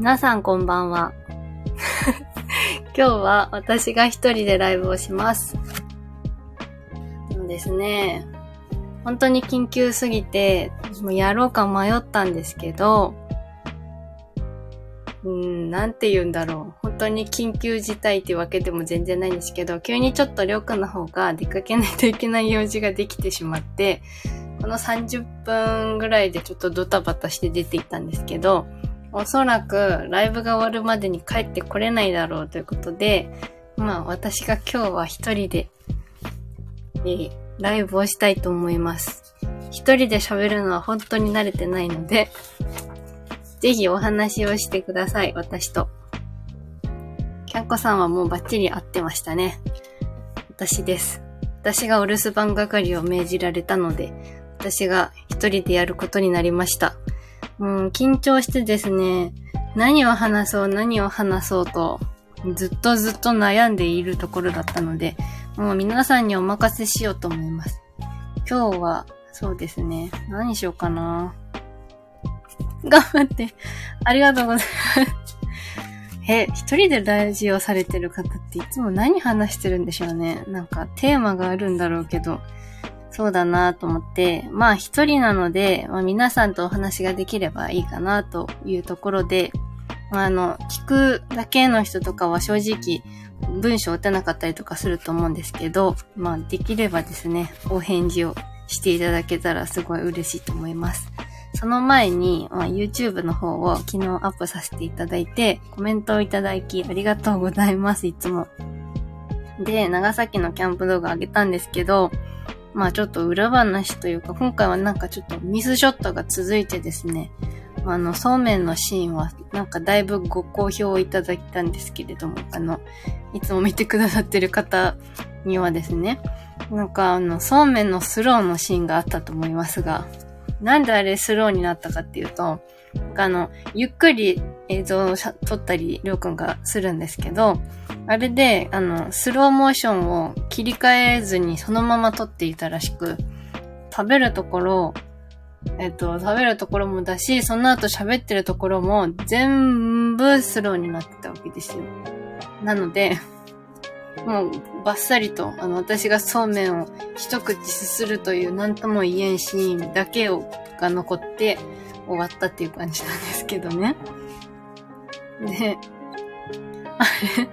皆さんこんばんは。今日は私が一人でライブをします。でもですね、本当に緊急すぎて、もうやろうか迷ったんですけど、うーん、なんて言うんだろう。本当に緊急事態ってわけでも全然ないんですけど、急にちょっとりょうくんの方が出かけないといけない用事ができてしまって、この30分ぐらいでちょっとドタバタして出ていったんですけど、おそらくライブが終わるまでに帰ってこれないだろうということで、まあ私が今日は一人で、えーライブをしたいと思います。一人で喋るのは本当に慣れてないので、ぜひお話をしてください、私と。キャンコさんはもうバッチリ合ってましたね。私です。私がお留守番係を命じられたので、私が一人でやることになりました。うん、緊張してですね、何を話そう、何を話そうと、ずっとずっと悩んでいるところだったので、もう皆さんにお任せしようと思います。今日は、そうですね、何しようかな。頑張って。ありがとうございます。え、一人でラジオされてる方っていつも何話してるんでしょうね。なんかテーマがあるんだろうけど、そうだなと思って、まあ一人なので、まあ皆さんとお話ができればいいかなというところで、まああの、聞くだけの人とかは正直文章打てなかったりとかすると思うんですけど、まあできればですね、お返事をしていただけたらすごい嬉しいと思います。その前に、まあ、YouTube の方を昨日アップさせていただいて、コメントをいただきありがとうございます、いつも。で、長崎のキャンプ動画上げたんですけど、まあちょっと裏話というか、今回はなんかちょっとミスショットが続いてですね、あの、そうめんのシーンはなんかだいぶご好評をいただいたんですけれども、あの、いつも見てくださってる方にはですね、なんかあの、そうめんのスローのシーンがあったと思いますが、なんであれスローになったかっていうと、あの、ゆっくり映像を撮ったり、りょうくんがするんですけど、あれで、あの、スローモーションを切り替えずにそのまま撮っていたらしく、食べるところ、えっと、食べるところもだし、その後喋ってるところも全部スローになってたわけですよ。なので、もうバッサリと、あの、私がそうめんを一口すするという何とも言えんシーンだけをが残って終わったっていう感じなんですけどね。で、あれ、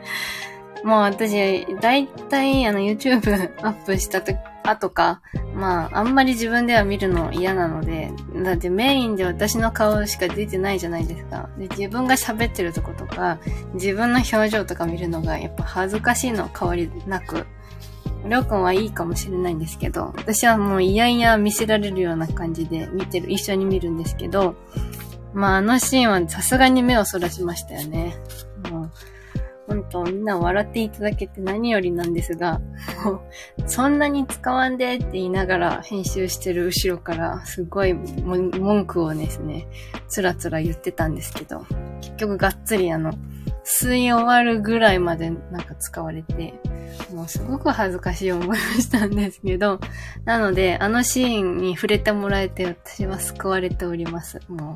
もう私、だいたいあの YouTube アップしたと後か、まあ、あんまり自分では見るの嫌なので、だってメインで私の顔しか出てないじゃないですか。で、自分が喋ってるとことか、自分の表情とか見るのがやっぱ恥ずかしいの変わりなく、りょうくんはいいかもしれないんですけど、私はもういやいや見せられるような感じで見てる、一緒に見るんですけど、まああのシーンはさすがに目をそらしましたよね。もう、本当みんな笑っていただけて何よりなんですが、もう、そんなに使わんでって言いながら編集してる後ろからすごい文句をですね、つらつら言ってたんですけど、結局がっつりあの、吸い終わるぐらいまでなんか使われて、もうすごく恥ずかしい思いをしたんですけど、なので、あのシーンに触れてもらえて私は救われております。も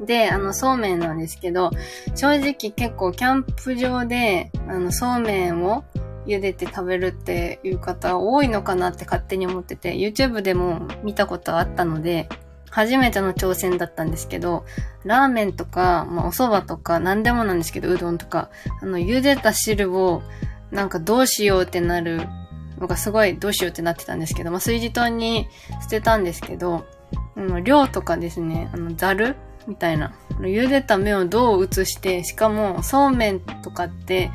う。で、あの、そうめんなんですけど、正直結構キャンプ場で、あの、そうめんを茹でて食べるっていう方多いのかなって勝手に思ってて、YouTube でも見たことあったので、初めての挑戦だったんですけど、ラーメンとか、まあ、お蕎麦とか、何でもなんですけど、うどんとか、あの、茹でた汁を、なんかどうしようってなるのがすごいどうしようってなってたんですけど、まあ、炊事塔に捨てたんですけど、あの量とかですね、あの、ざるみたいな。茹でた麺をどう移して、しかも、そうめんとかって、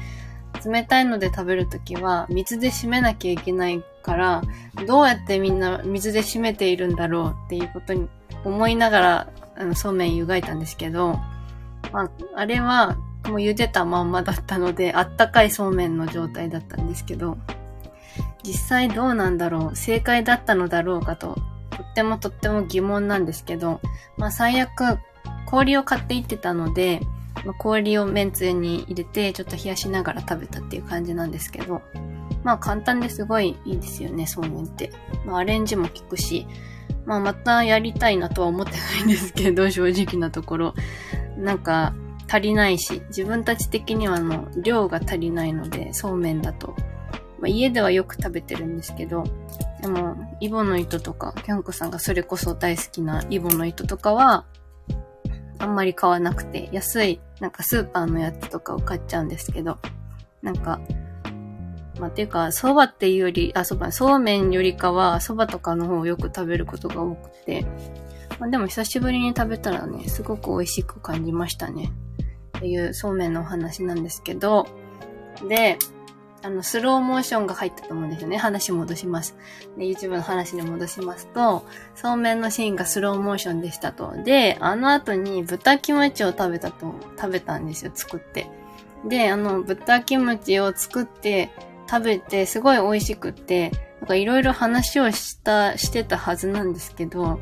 冷たいので食べるときは、水で締めなきゃいけないから、どうやってみんな水で締めているんだろうっていうことに思いながら、あの、そうめん湯がいたんですけど、まあ、あれは、もう茹でたまんまだったので、あったかいそうめんの状態だったんですけど、実際どうなんだろう正解だったのだろうかと、とってもとっても疑問なんですけど、まあ最悪、氷を買っていってたので、まあ氷を麺つゆに入れて、ちょっと冷やしながら食べたっていう感じなんですけど、まあ簡単ですごいいいですよね、そうめんって。まあアレンジも効くし、まあまたやりたいなとは思ってないんですけど、正直なところ。なんか、足りないし、自分たち的にはあの、量が足りないので、そうめんだと。まあ、家ではよく食べてるんですけど、でも、イボの糸とか、キャンコさんがそれこそ大好きなイボの糸とかは、あんまり買わなくて、安い、なんかスーパーのやつとかを買っちゃうんですけど、なんか、まあ、ていうか、蕎麦っていうより、あ、蕎麦、そうめんよりかは、蕎麦とかの方をよく食べることが多くて、まあ、でも久しぶりに食べたらね、すごく美味しく感じましたね。っていうそうめんのお話なんですけど、で、あの、スローモーションが入ったと思うんですよね。話戻します。で、YouTube の話に戻しますと、そうめんのシーンがスローモーションでしたと。で、あの後に豚キムチを食べたと、食べたんですよ、作って。で、あの、豚キムチを作って食べて、すごい美味しくって、なんかいろいろ話をした、してたはずなんですけど、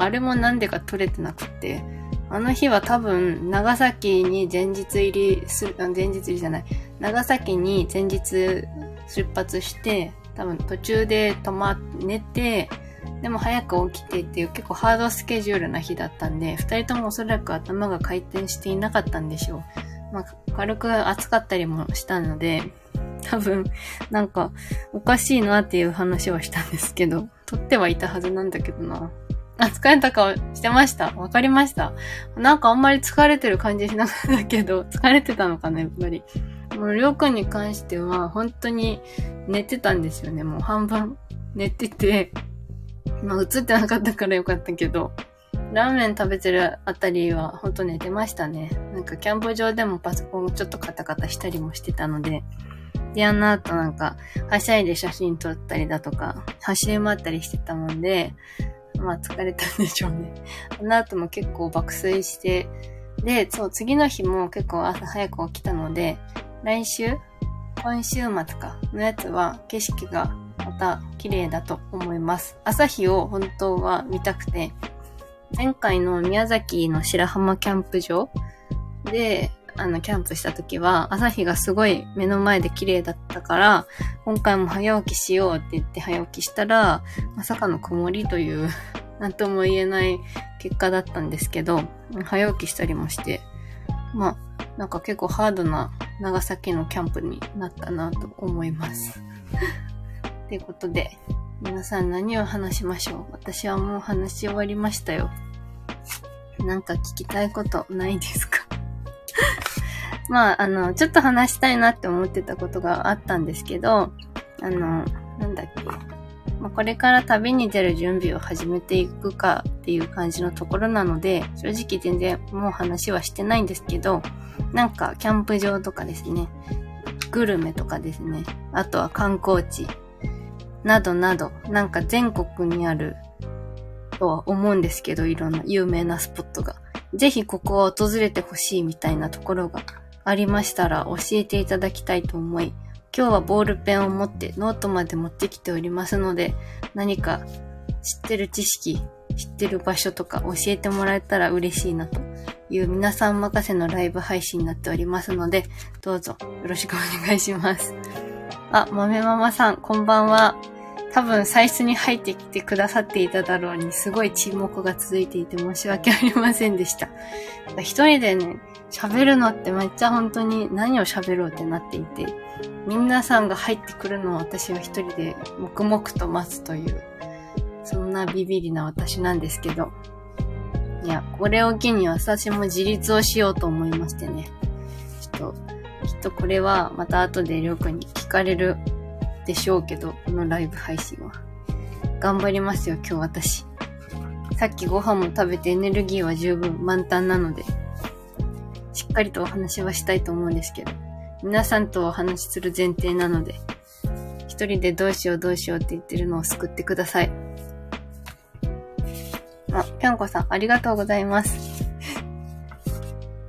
あれもなんでか取れてなくて、あの日は多分、長崎に前日入りする、前日入りじゃない、長崎に前日出発して、多分途中で泊ま、寝て、でも早く起きてっていう結構ハードスケジュールな日だったんで、二人ともおそらく頭が回転していなかったんでしょう。まあ、軽く暑かったりもしたので、多分、なんか、おかしいなっていう話はしたんですけど、撮ってはいたはずなんだけどな。あ、疲れた顔してましたわかりましたなんかあんまり疲れてる感じしなかったけど、疲れてたのかな、やっぱり。もう、りょうくんに関しては、本当に寝てたんですよね。もう半分寝てて、まあ映ってなかったからよかったけど、ラーメン食べてるあたりは本当寝てましたね。なんかキャンプ場でもパソコンをちょっとカタカタしたりもしてたので、で、あの後なんか、はしゃいで写真撮ったりだとか、走り回ったりしてたもんで、まあ疲れたんでしょうね。あの後も結構爆睡して、で、そう、次の日も結構朝早く起きたので、来週今週末かのやつは景色がまた綺麗だと思います。朝日を本当は見たくて、前回の宮崎の白浜キャンプ場で、あの、キャンプした時は、朝日がすごい目の前で綺麗だったから、今回も早起きしようって言って早起きしたら、まさかの曇りという、なんとも言えない結果だったんですけど、早起きしたりもして、まあ、なんか結構ハードな長崎のキャンプになったなと思います。ということで、皆さん何を話しましょう？私はもう話し終わりましたよ。なんか聞きたいことないですか？まあ、あの、ちょっと話したいなって思ってたことがあったんですけど、あの、なんだっけ。まあ、これから旅に出る準備を始めていくかっていう感じのところなので、正直全然もう話はしてないんですけど、なんかキャンプ場とかですね、グルメとかですね、あとは観光地などなど、なんか全国にあるとは思うんですけど、いろんな有名なスポットが。ぜひここは訪れてほしいみたいなところがありましたら教えていただきたいと思い、今日はボールペンを持ってノートまで持ってきておりますので、何か知ってる知識、知ってる場所とか教えてもらえたら嬉しいなという皆さん任せのライブ配信になっておりますので、どうぞよろしくお願いします。あ、豆ママさん、こんばんは。多分最初に入ってきてくださっていただろうに、すごい沈黙が続いていて申し訳ありませんでした。一人でね、喋るのってめっちゃ本当に何を喋ろうってなっていて、皆さんが入ってくるのを私は一人で黙々と待つという、そんなビビりな私なんですけど、いや、これを機に私も自立をしようと思いましてね。ちょっと、きっとこれはまた後でりょうくんに聞かれるでしょうけど、このライブ配信は。頑張りますよ、今日私。さっきご飯も食べてエネルギーは十分満タンなので、しっかりとお話はしたいと思うんですけど、皆さんとお話しする前提なので、一人でどうしようどうしようって言ってるのを救ってください。あ、ぴょんこさん、ありがとうございます。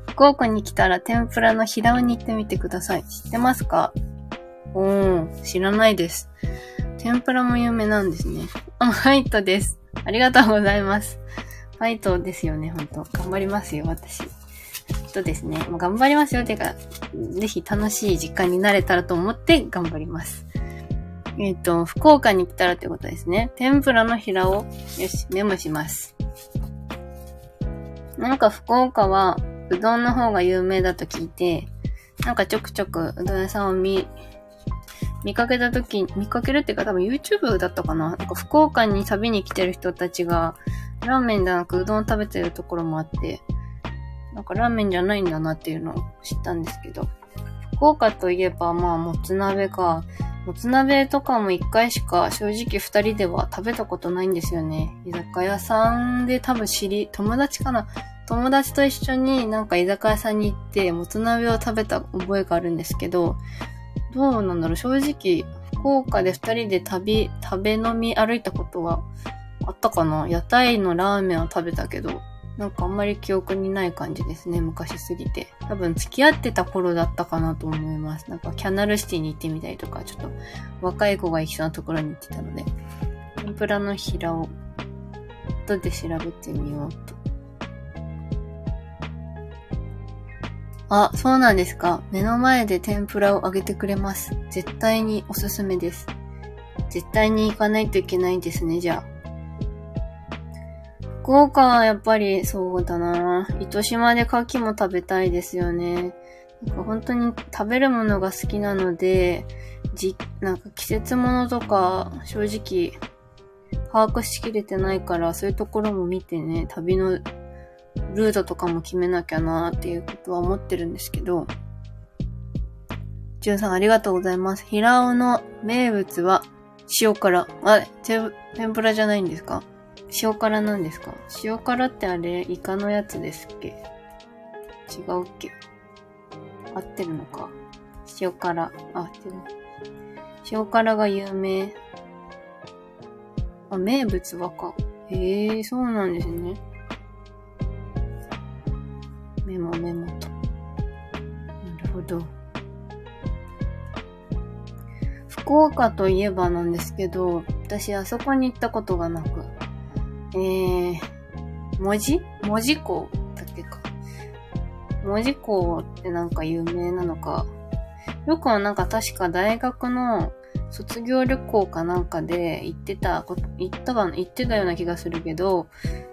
福岡に来たら天ぷらの平尾に行ってみてください。知ってますか？おー、知らないです。天ぷらも有名なんですね。あ、ファイトです。ありがとうございます。ファイトですよね、ほんと。頑張りますよ、私。とですね、もう頑張りますよ。てか、ぜひ楽しい時間になれたらと思って頑張ります。えっ、ー、と、福岡に来たらってことですね。天ぷらの平を、よし、メモします。なんか福岡は、うどんの方が有名だと聞いて、なんかちょくちょくうどん屋さんを見、見かけた時見かけるっていうか多分 YouTube だったかななんか福岡に旅に来てる人たちが、ラーメンじゃなくうどん食べてるところもあって、なんかラーメンじゃないんだなっていうのを知ったんですけど、福岡といえばまあもつ鍋か、もつ鍋とかも一回しか正直二人では食べたことないんですよね。居酒屋さんで多分知り、友達かな友達と一緒になんか居酒屋さんに行ってもつ鍋を食べた覚えがあるんですけど、どうなんだろう正直、福岡で二人で旅、食べ飲み歩いたことはあったかな屋台のラーメンを食べたけど、なんかあんまり記憶にない感じですね、昔すぎて。多分付き合ってた頃だったかなと思います。なんかキャナルシティに行ってみたりとか、ちょっと若い子が一緒なところに行ってたので、天ぷらの平を後で調べてみようと。あ、そうなんですか。目の前で天ぷらを揚げてくれます。絶対におすすめです。絶対に行かないといけないんですね、じゃあ。福岡はやっぱりそうだな糸島で牡蠣も食べたいですよね。なんか本当に食べるものが好きなので、じ、なんか季節物とか正直把握しきれてないから、そういうところも見てね、旅のルートとかも決めなきゃなっていうことは思ってるんですけど、じゅんさんありがとうございます。平尾の名物は塩辛。あ、天ぷらじゃないんですか？塩辛なんですか？塩辛ってあれ、イカのやつですっけ？違うっけ？合ってるのか？塩辛。あ、違う。塩辛が有名。あ、名物はか。へえー、そうなんですね。メモメモと。なるほど。福岡といえばなんですけど、私あそこに行ったことがなく、えー、文字？文字港だっけか。文字港ってなんか有名なのか。よくはなんか確か大学の卒業旅行かなんかで行ってた、行ったか、行ってたような気がするけど、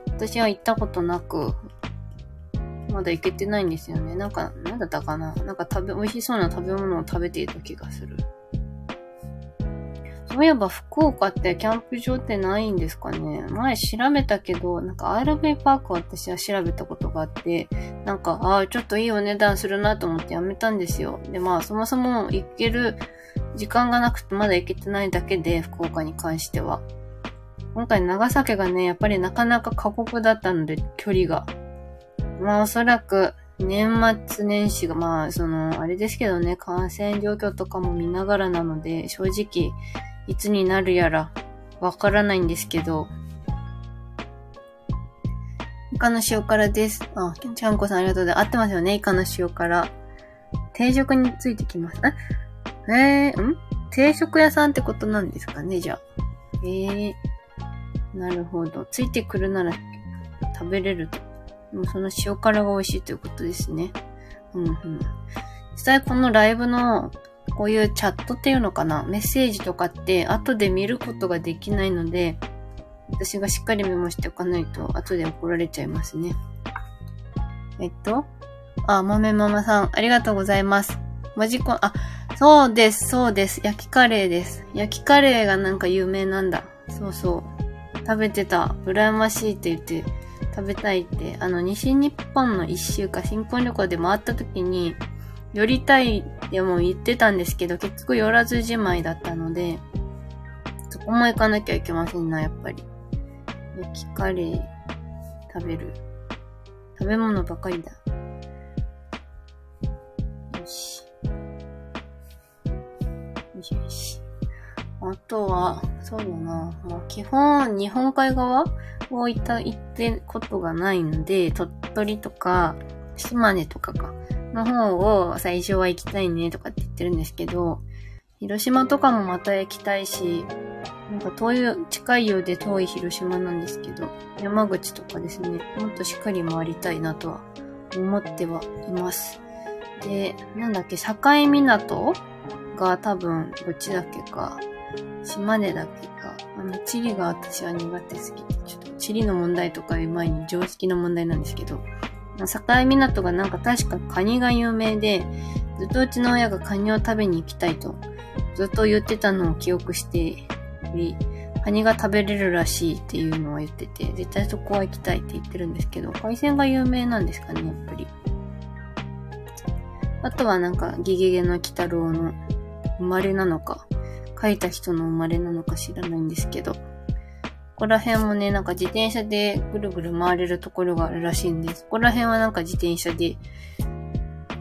私は行ったことなく、まだ行けてないんですよね。なんか、なんだったかななんか食べ、美味しそうな食べ物を食べていた気がする。そういえば福岡ってキャンプ場ってないんですかね前調べたけど、なんか RV パーク私は調べたことがあって、なんか、ああ、ちょっといいお値段するなと思ってやめたんですよ。で、まあ、そもそも行ける時間がなくてまだ行けてないだけで、福岡に関しては。今回長崎がね、やっぱりなかなか過酷だったので、距離が。まあ、おそらく、年末年始が、まあ、その、あれですけどね、感染状況とかも見ながらなので、正直、いつになるやらわからないんですけど、イカの塩辛です。あ、ちゃんこさんありがとうございます。合ってますよね、イカの塩辛。定食についてきます。ええー、ん？定食屋さんってことなんですかね、じゃあ。ええー、なるほど。ついてくるなら食べれると。もうその塩辛が美味しいということですね。うんうん。実際このライブのこういうチャットっていうのかな？メッセージとかって後で見ることができないので、私がしっかりメモしておかないと後で怒られちゃいますね。えっと、あ、豆ママさん、ありがとうございます。マジコン、あ、そうです、そうです。焼きカレーです。焼きカレーがなんか有名なんだ。そうそう。食べてた。羨ましいって言って、食べたいって。あの、西日本の一週間新婚旅行で回った時に、寄りたいでも言ってたんですけど、結局寄らずじまいだったので、そこも行かなきゃいけませんな、やっぱり。焼きカレー食べる。食べ物ばかりだ。よし。よしよし。あとは、そうだな。まあ、基本、日本海側？を行った、行ってことがないので、鳥取とか、島根とかか。の方を最初は行きたいねとかって言ってるんですけど、広島とかもまた行きたいし、なんか遠い、近いようで遠い広島なんですけど、山口とかですね、もっとしっかり回りたいなとは思ってはいます。で、なんだっけ、境港が多分、どっちだっけか、島根だっけか、あの、地理が私は苦手すぎて、ちょっと地理の問題とかいう前に常識の問題なんですけど、境港がなんか確かカニが有名で、ずっとうちの親がカニを食べに行きたいと、ずっと言ってたのを記憶してカニが食べれるらしいっていうのは言ってて、絶対そこは行きたいって言ってるんですけど、海鮮が有名なんですかね、やっぱり。あとはなんか、ゲゲゲの鬼太郎の生まれなのか、書いた人の生まれなのか知らないんですけど、ここら辺もね、なんか自転車でぐるぐる回れるところがあるらしいんです。ここら辺はなんか自転車で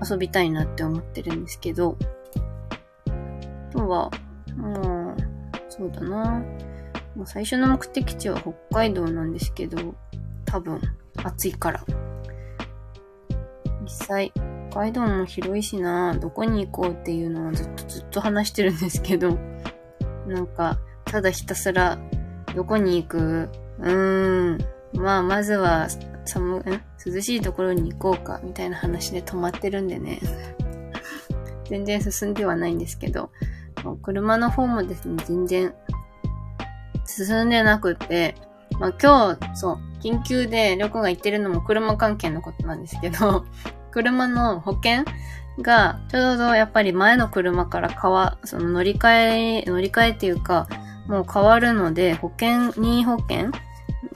遊びたいなって思ってるんですけど、あとは、もう、そうだな。もう最初の目的地は北海道なんですけど、多分、暑いから。実際、北海道も広いしな、どこに行こうっていうのはずっとずっと話してるんですけど、なんか、ただひたすら、どこに行く？うーん。まあ、まずは、寒、ん涼しいところに行こうか、みたいな話で止まってるんでね。全然進んではないんですけど、車の方もですね、全然進んでなくて、まあ今日、そう、緊急で旅行が行ってるのも車関係のことなんですけど、車の保険が、ちょうどやっぱり前の車から変わ、その乗り換え、乗り換えっていうか、もう変わるので、保険、任意保険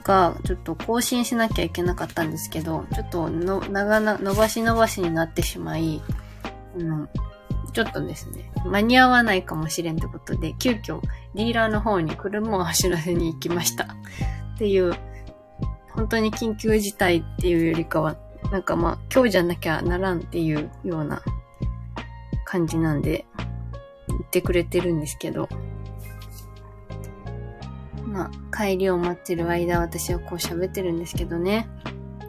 がちょっと更新しなきゃいけなかったんですけど、ちょっとの、長な、伸ばし伸ばしになってしまい、うん、ちょっとですね、間に合わないかもしれんってことで、急遽ディーラーの方に車を走らせに行きました。っていう、本当に緊急事態っていうよりかは、なんかまあ、今日じゃなきゃならんっていうような感じなんで、言ってくれてるんですけど、帰りを待ってる間、私はこう喋ってるんですけどね。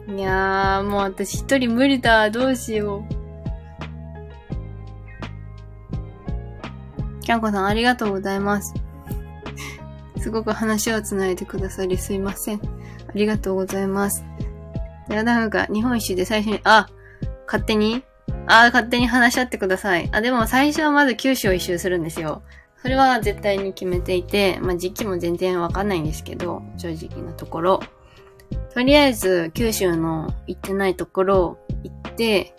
いやー、もう私一人無理だ。どうしよう。キャンコさんありがとうございます。すごく話をつないでくださりすいません。ありがとうございます。ではなんか日本一周で最初に、あ、勝手に？あ、勝手に話し合ってください。あ、でも最初はまず九州を一周するんですよ。それは絶対に決めていて、まあ時期も全然わかんないんですけど、正直なところ。とりあえず九州の行ってないところを行って、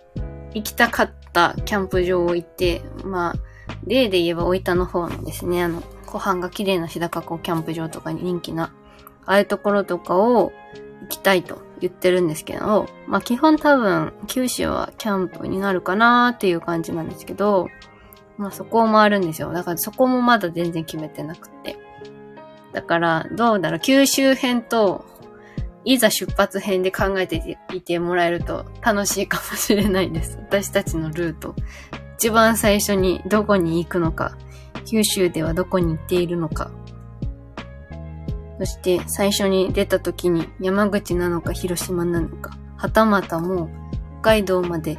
行きたかったキャンプ場を行って、まあ、例で言えば大分の方のですね、あの、湖畔が綺麗な日高湖キャンプ場とかに人気な、ああいうところとかを行きたいと言ってるんですけど、まあ基本多分九州はキャンプになるかなーっていう感じなんですけど、まあそこを回るんですよ。だからそこもまだ全然決めてなくて。だから、どうだろう、九州編と、いざ出発編で考えていてもらえると楽しいかもしれないです。私たちのルート。一番最初にどこに行くのか、九州ではどこに行っているのか、そして最初に出た時に山口なのか広島なのか、はたまたもう北海道まで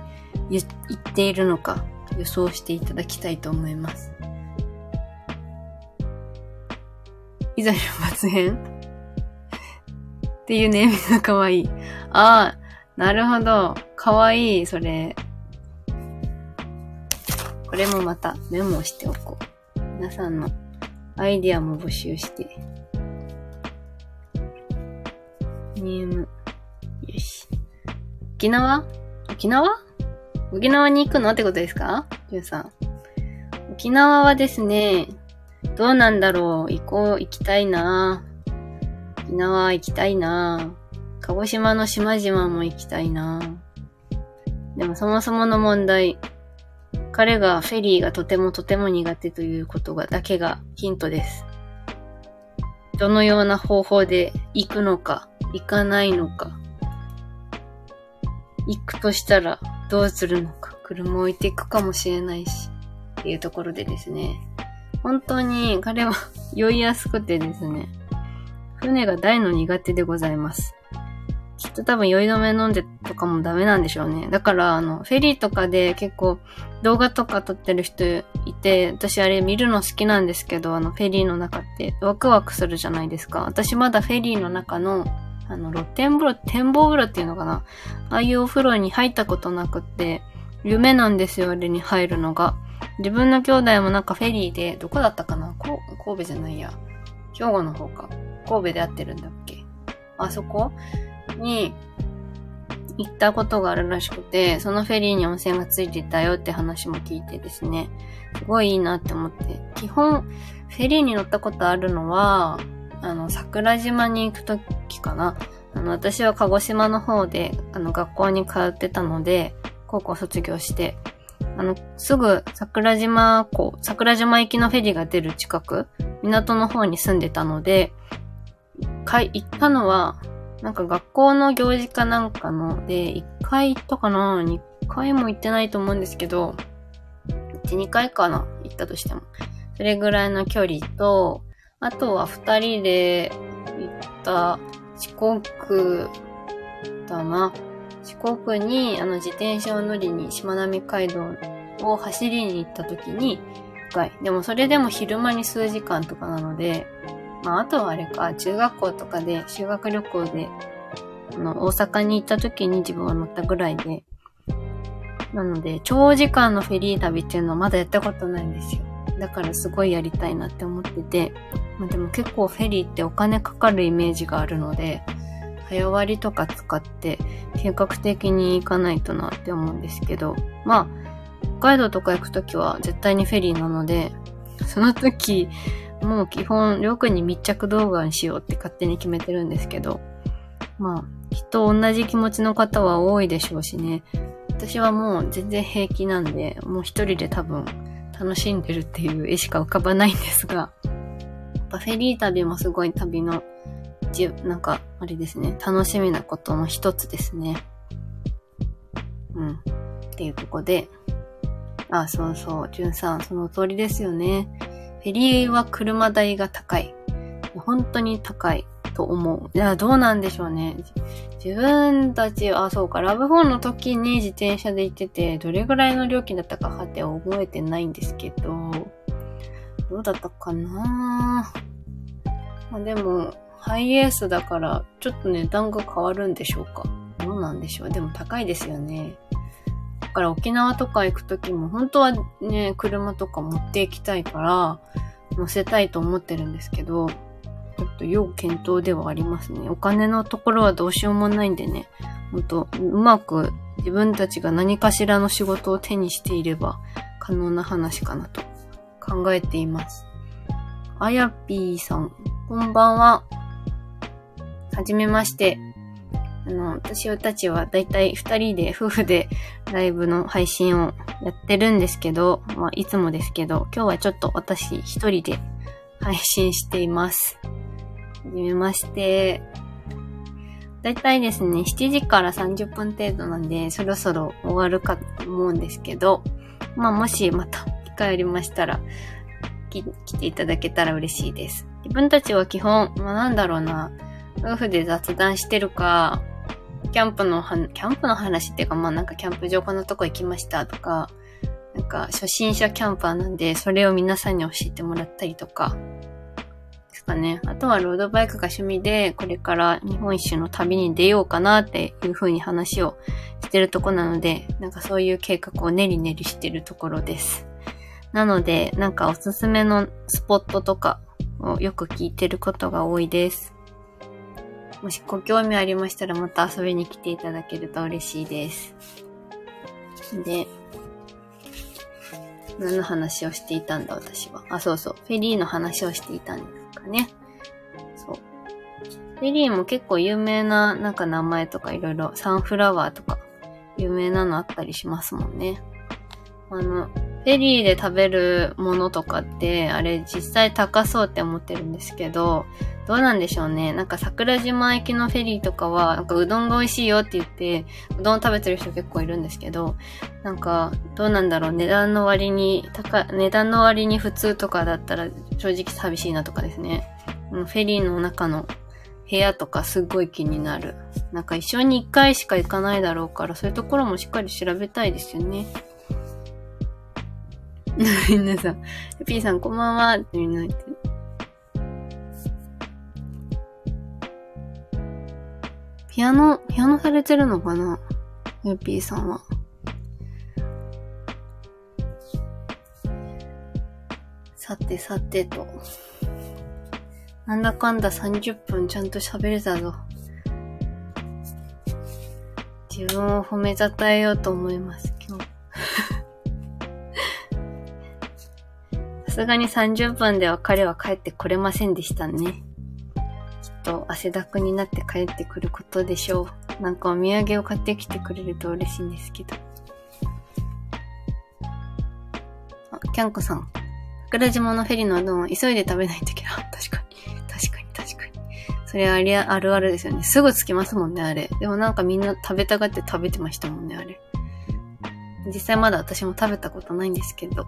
行っているのか予想していただきたいと思います。いざ出発編？っていうネーミングがかわいい。ああ、なるほど。かわいい、それ。これもまたメモしておこう。皆さんのアイディアも募集して。ネーム。よし。沖縄？沖縄？沖縄に行くのってことですか？ジュンさん。沖縄はですね、どうなんだろう行こう、行きたいな沖縄行きたいな鹿児島の島々も行きたいなでもそもそもの問題、彼がフェリーがとてもとても苦手ということがだけがヒントです。どのような方法で行くのか、行かないのか。行くとしたらどうするのか。車を置いていくかもしれないし。っていうところでですね。本当に彼は酔いやすくてですね。船が大の苦手でございます。きっと多分酔い止め飲んでとかもダメなんでしょうね。だから、あの、フェリーとかで結構動画とか撮ってる人いて、私あれ見るの好きなんですけど、あの、フェリーの中ってワクワクするじゃないですか。私まだフェリーの中の、あの、露天風呂、展望風呂っていうのかな。ああいうお風呂に入ったことなくって、夢なんですよ、あれに入るのが。自分の兄弟もなんかフェリーで、どこだったかな？神戸じゃないや。兵庫の方か。神戸で会ってるんだっけ？あそこ？に行ったことがあるらしくて、そのフェリーに温泉がついてたよって話も聞いてですね、すごいいいなって思って。基本、フェリーに乗ったことあるのは、あの、桜島に行くときかな。あの、私は鹿児島の方で、あの、学校に通ってたので、高校卒業して、あの、すぐ桜島港、桜島行きのフェリーが出る近く、港の方に住んでたので、かい、行ったのは、なんか学校の行事かなんかので、1回行ったかな ?2 回も行ってないと思うんですけど、1、2回かな？行ったとしても。それぐらいの距離と、あとは2人で行った四国だな。四国にあの自転車を乗りにしまなみ海道を走りに行った時に、回。でもそれでも昼間に数時間とかなので、まああとはあれか、中学校とかで修学旅行で、あの、大阪に行った時に自分は乗ったぐらいで、なので、長時間のフェリー旅っていうのはまだやったことないんですよ。だからすごいやりたいなって思ってて、まあでも結構フェリーってお金かかるイメージがあるので、早割とか使って計画的に行かないとなって思うんですけど、まあ、北海道とか行くときは絶対にフェリーなので、その時、もう基本、りょうくんに密着動画にしようって勝手に決めてるんですけど、まあ、きっと同じ気持ちの方は多いでしょうしね。私はもう全然平気なんで、もう一人で多分楽しんでるっていう絵しか浮かばないんですが、やっぱフェリー旅もすごい旅の、じなんか、あれですね、楽しみなことの一つですね。うん。っていうとこで、あ、そうそう、じゅんさん、その通りですよね。フェリーは車代が高い。本当に高いと思う。いや、どうなんでしょうね。自分たち、あ、そうか、ラブフォンの時に自転車で行ってて、どれぐらいの料金だったかはて覚えてないんですけど、どうだったかなまあ、でも、ハイエースだから、ちょっと値段が変わるんでしょうか。どうなんでしょう。でも高いですよね。だから沖縄とか行くときも本当はね、車とか持っていきたいから、乗せたいと思ってるんですけど、ちょっと要検討ではありますね。お金のところはどうしようもないんでね、ほんと、うまく自分たちが何かしらの仕事を手にしていれば可能な話かなと考えています。あやぴーさん、こんばんは。はじめまして。あの、私たちはだいたい二人で、夫婦でライブの配信をやってるんですけど、まあ、いつもですけど、今日はちょっと私一人で配信しています。じめまして。だいたいですね、7時から30分程度なんで、そろそろ終わるかと思うんですけど、まあ、もしまた機会ありましたら、来ていただけたら嬉しいです。自分たちは基本、まあ、なんだろうな、夫婦で雑談してるか、キャンプの、キャンプの話っていうか、まあなんかキャンプ場こんなとこ行きましたとか、なんか初心者キャンパーなんで、それを皆さんに教えてもらったりとか、かね。あとはロードバイクが趣味で、これから日本一周の旅に出ようかなっていう風に話をしてるとこなので、なんかそういう計画を練り練りしてるところです。なので、なんかおすすめのスポットとかをよく聞いてることが多いです。もしご興味ありましたらまた遊びに来ていただけると嬉しいです。で、何の話をしていたんだ私は。あ、そうそう。フェリーの話をしていたんですかね。そう。リリーも結構有名ななんか名前とかいろいろサンフラワーとか有名なのあったりしますもんね。あの、フェリーで食べるものとかって、あれ実際高そうって思ってるんですけど、どうなんでしょうね。なんか桜島行きのフェリーとかは、なんかうどんが美味しいよって言って、うどん食べてる人結構いるんですけど、なんか、どうなんだろう。値段の割に、高、値段の割に普通とかだったら正直寂しいなとかですね。フェリーの中の部屋とかすっごい気になる。なんか一生に一回しか行かないだろうから、そういうところもしっかり調べたいですよね。みんなさん、P さんこんばんはってみんな言って。ピアノ、ピアノされてるのかな？ゆっぴーさんは。さてさてと。なんだかんだ30分ちゃんと喋れたぞ。自分を褒めたたえようと思います、すがに30分では彼は帰ってこれませんでしたね。きっと汗だくになって帰ってくることでしょう。なんかお土産を買ってきてくれると嬉しいんですけど。あ、キャンコさん。桜島のフェリーのうどん急いで食べないといけない。確かに。確かに、確かに。それありあるあるですよね。すぐ着きますもんね、あれ。でもなんかみんな食べたがって食べてましたもんね、あれ。実際まだ私も食べたことないんですけど。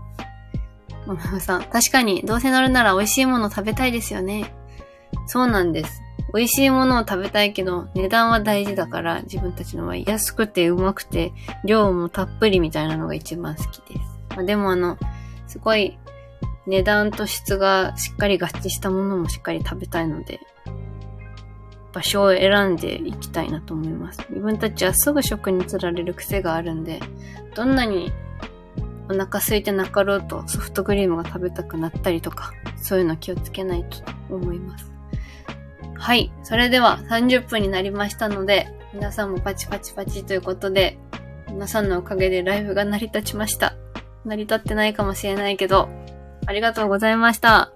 ママさん、確かに、どうせ乗るなら美味しいもの食べたいですよね。そうなんです。美味しいものを食べたいけど、値段は大事だから、自分たちの場合、安くてうまくて、量もたっぷりみたいなのが一番好きです。まあ、でもあの、すごい、値段と質がしっかり合致したものもしっかり食べたいので、場所を選んでいきたいなと思います。自分たちはすぐ食に釣られる癖があるんで、どんなにお腹空いてなかろうとソフトクリームが食べたくなったりとか、そういうの気をつけないと思います。はい。それでは30分になりましたので、皆さんもパチパチパチということで、皆さんのおかげでライブが成り立ちました。成り立ってないかもしれないけど、ありがとうございました。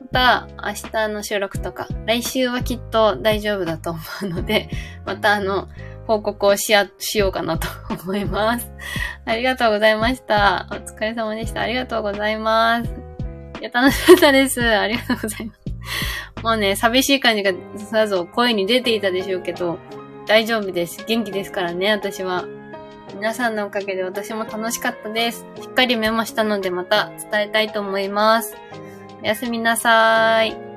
また、明日の収録とか、来週はきっと大丈夫だと思うので、またあの、報告をし、ようかなと思います。ありがとうございました。お疲れ様でした。ありがとうございます。いや、楽しかったです。ありがとうございます。もうね、寂しい感じがさぞ声に出ていたでしょうけど、大丈夫です。元気ですからね、私は。皆さんのおかげで私も楽しかったです。しっかりメモしたのでまた伝えたいと思います。おやすみなさーい。